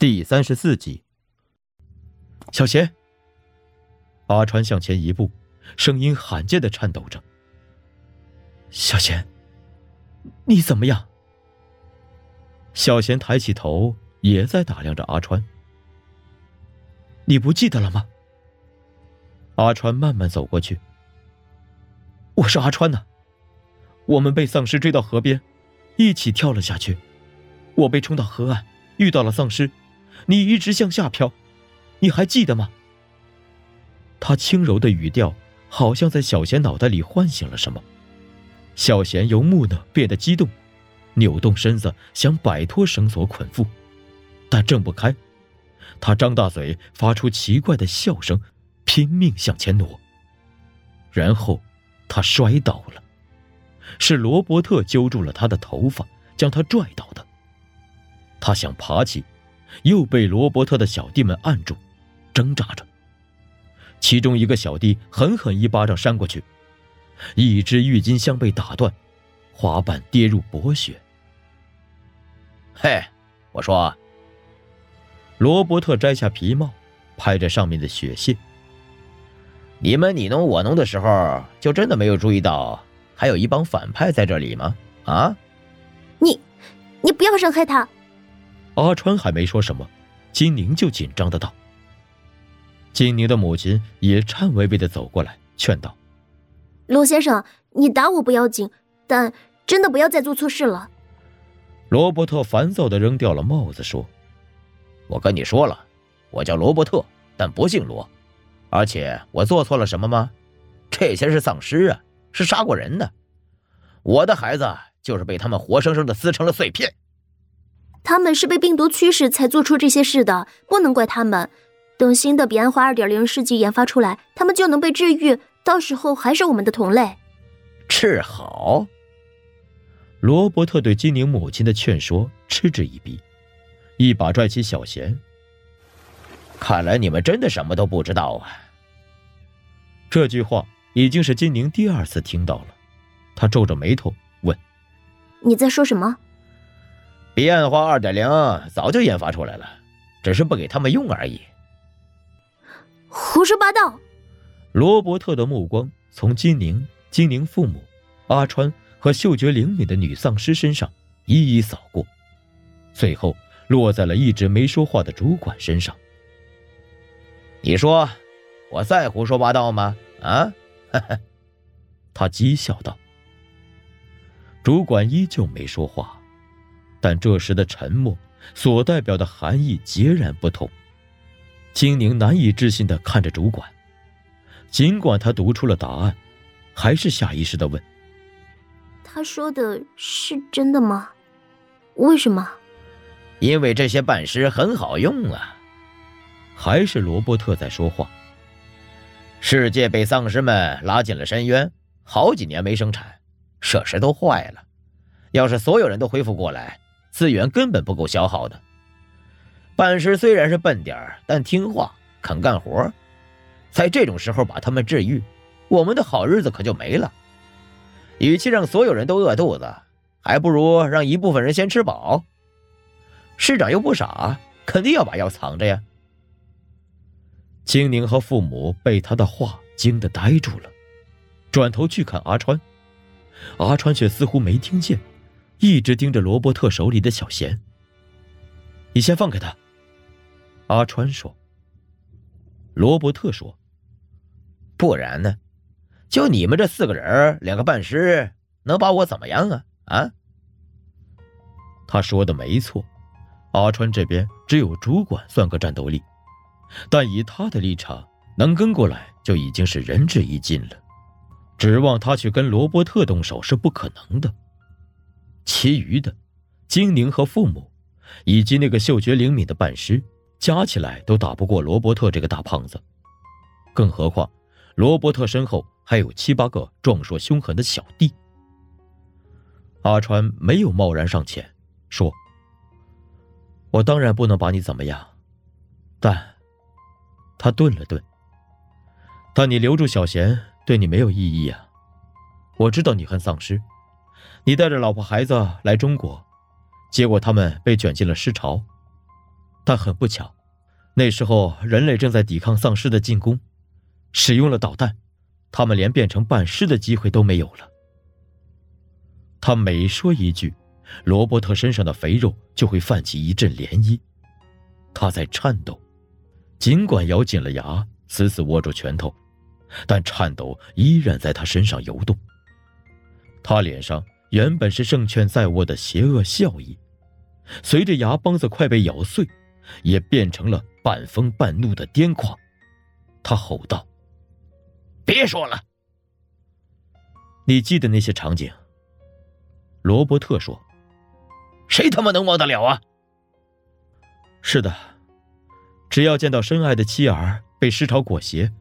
第三十四集，小贤。阿川向前一步，声音罕见的颤抖着。小贤，你怎么样？小贤抬起头，也在打量着阿川。你不记得了吗？阿川慢慢走过去。我是阿川呐，我们被丧尸追到河边，一起跳了下去，我被冲到河岸，遇到了丧尸。你一直向下飘，你还记得吗？他轻柔的语调好像在小贤脑袋里唤醒了什么。小贤由木讷变得激动，扭动身子想摆脱绳索捆缚，但挣不开。他张大嘴，发出奇怪的笑声，拼命向前挪。然后，他摔倒了。是罗伯特揪住了他的头发，将他拽倒的。他想爬起。又被罗伯特的小弟们按住，挣扎着。其中一个小弟狠狠一巴掌扇过去，一只郁金香被打断，滑板跌入薄雪。嘿，我说。罗伯特摘下皮帽，拍着上面的雪屑。你们你侬我侬的时候，就真的没有注意到还有一帮反派在这里吗？啊？你，你不要伤害他。阿川还没说什么，金宁就紧张的道：“金宁的母亲也颤巍巍的走过来，劝道：‘罗先生，你打我不要紧，但真的不要再做错事了。’”罗伯特烦躁的扔掉了帽子，说：“我跟你说了，我叫罗伯特，但不姓罗。而且我做错了什么吗？这些是丧尸啊，是杀过人的。我的孩子就是被他们活生生的撕成了碎片。”他们是被病毒驱使才做出这些事的，不能怪他们。等新的彼岸花二点零试剂研发出来，他们就能被治愈，到时候还是我们的同类。治好？罗伯特对金宁母亲的劝说嗤之以鼻，一把拽起小贤。看来你们真的什么都不知道啊！这句话已经是金宁第二次听到了，他皱着眉头问：“你在说什么？”彼岸花二点零早就研发出来了，只是不给他们用而已。胡说八道！罗伯特的目光从金宁、金宁父母、阿川和嗅觉灵敏的女丧尸身上一一扫过，最后落在了一直没说话的主管身上。你说我在胡说八道吗？啊？他讥笑道。主管依旧没说话。但这时的沉默所代表的含义截然不同。金宁难以置信的看着主管，尽管他读出了答案，还是下意识的问：“他说的是真的吗？为什么？”“因为这些半尸很好用啊。”还是罗伯特在说话。世界被丧尸们拉进了深渊，好几年没生产，设施都坏了。要是所有人都恢复过来，资源根本不够消耗的。半尸虽然是笨点儿，但听话，肯干活。在这种时候把他们治愈，我们的好日子可就没了。与其让所有人都饿肚子，还不如让一部分人先吃饱。市长又不傻，肯定要把药藏着呀。青宁和父母被他的话惊得呆住了，转头去看阿川，阿川却似乎没听见。一直盯着罗伯特手里的小贤。你先放开他。阿川说。罗伯特说：“不然呢？就你们这四个人，两个半尸，能把我怎么样啊？啊？”他说的没错，阿川这边只有主管算个战斗力，但以他的立场，能跟过来就已经是仁至义尽了，指望他去跟罗伯特动手是不可能的。其余的，金宁和父母，以及那个嗅觉灵敏的半尸，加起来都打不过罗伯特这个大胖子。更何况，罗伯特身后还有七八个壮硕凶狠的小弟。阿川没有贸然上前，说：“我当然不能把你怎么样，但……”他顿了顿，“但你留住小贤对你没有意义啊。我知道你恨丧尸。”你带着老婆孩子来中国，结果他们被卷进了尸潮。但很不巧，那时候人类正在抵抗丧尸的进攻，使用了导弹，他们连变成半尸的机会都没有了。他每说一句，罗伯特身上的肥肉就会泛起一阵涟漪，他在颤抖，尽管咬紧了牙，死死握住拳头，但颤抖依然在他身上游动。他脸上原本是胜券在握的邪恶笑意，随着牙帮子快被咬碎，也变成了半疯半怒的癫狂。他吼道：“别说了！你记得那些场景？”罗伯特说：“谁他妈能忘得了啊？”是的，只要见到深爱的妻儿被尸潮裹挟，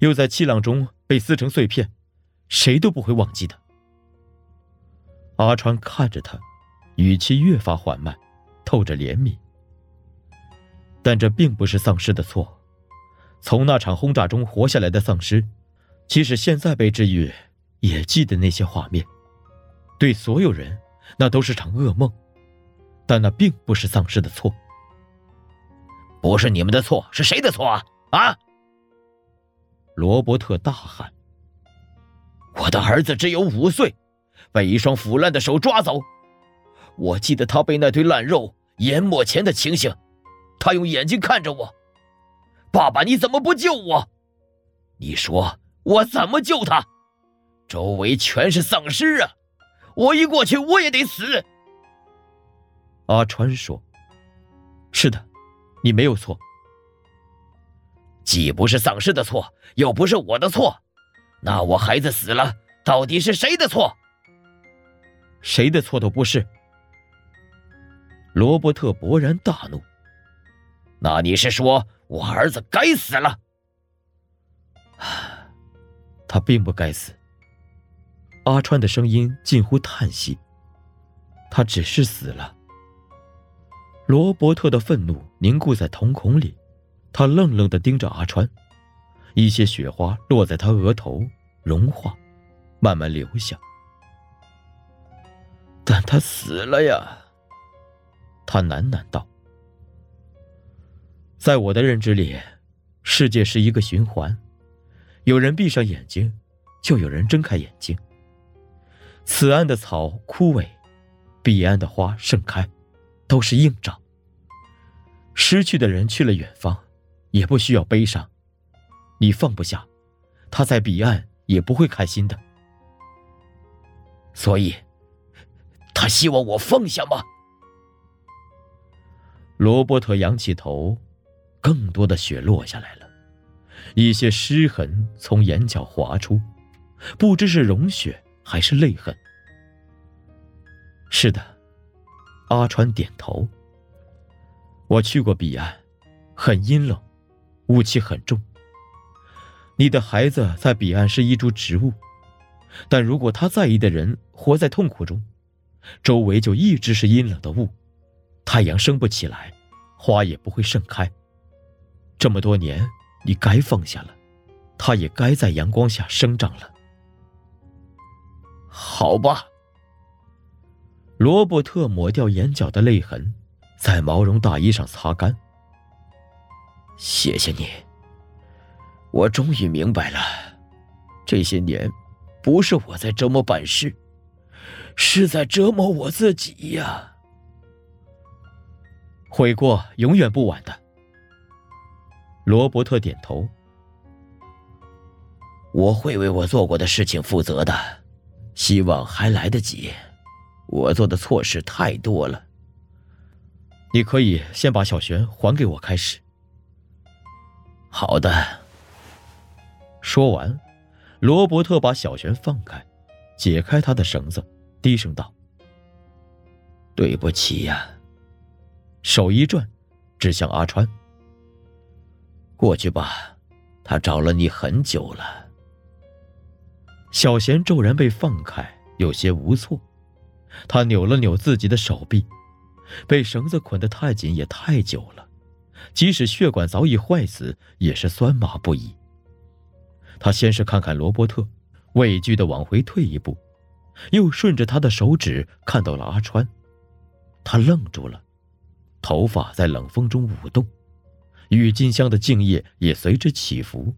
又在气浪中被撕成碎片，谁都不会忘记的。阿川看着他，语气越发缓慢，透着怜悯。但这并不是丧尸的错，从那场轰炸中活下来的丧尸，即使现在被治愈，也记得那些画面。对所有人，那都是场噩梦，但那并不是丧尸的错。不是你们的错，是谁的错啊？啊！罗伯特大喊：“我的儿子只有五岁，被一双腐烂的手抓走。我记得他被那堆烂肉淹没前的情形，他用眼睛看着我。爸爸，你怎么不救我？你说我怎么救他？周围全是丧尸啊！”我一过去，我也得死。阿川说：“是的，你没有错。既不是丧尸的错，又不是我的错，那我孩子死了，到底是谁的错？谁的错都不是。”罗伯特勃然大怒：“那你是说我儿子该死了？他并不该死。”阿川的声音近乎叹息。他只是死了。罗伯特的愤怒凝固在瞳孔里，他愣愣的盯着阿川，一些雪花落在他额头，融化，慢慢流下。但他死了呀，他喃喃道。在我的认知里，世界是一个循环，有人闭上眼睛，就有人睁开眼睛。此岸的草枯萎，彼岸的花盛开，都是硬仗。失去的人去了远方，也不需要悲伤。你放不下，他在彼岸也不会开心的。所以，他希望我放下吗？罗伯特仰起头，更多的雪落下来了，一些湿痕从眼角滑出，不知是融雪。还是泪痕。是的，阿川点头。我去过彼岸，很阴冷，雾气很重。你的孩子在彼岸是一株植物，但如果他在意的人活在痛苦中，周围就一直是阴冷的雾，太阳升不起来，花也不会盛开。这么多年，你该放下了，他也该在阳光下生长了。好吧。罗伯特抹掉眼角的泪痕，在毛绒大衣上擦干。谢谢你，我终于明白了，这些年，不是我在折磨板师，是在折磨我自己呀。悔过永远不晚的。罗伯特点头。我会为我做过的事情负责的。希望还来得及，我做的错事太多了。你可以先把小璇还给我开始。好的。说完，罗伯特把小璇放开，解开他的绳子，低声道：“对不起呀。”手一转，指向阿川：“过去吧，他找了你很久了。”小贤骤然被放开，有些无措。他扭了扭自己的手臂，被绳子捆得太紧也太久了，即使血管早已坏死，也是酸麻不已。他先是看看罗伯特，畏惧的往回退一步，又顺着他的手指看到了阿川。他愣住了，头发在冷风中舞动，郁金香的茎叶也随之起伏，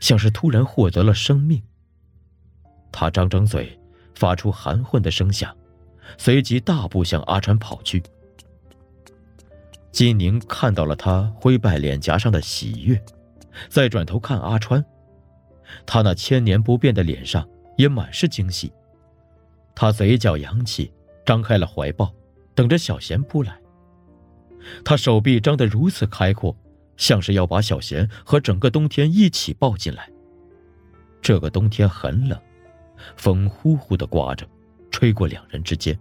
像是突然获得了生命。他张张嘴，发出含混的声响，随即大步向阿川跑去。金宁看到了他灰败脸颊上的喜悦，再转头看阿川，他那千年不变的脸上也满是惊喜。他嘴角扬起，张开了怀抱，等着小贤扑来。他手臂张得如此开阔，像是要把小贤和整个冬天一起抱进来。这个冬天很冷，风呼呼的刮着，吹过两人之间。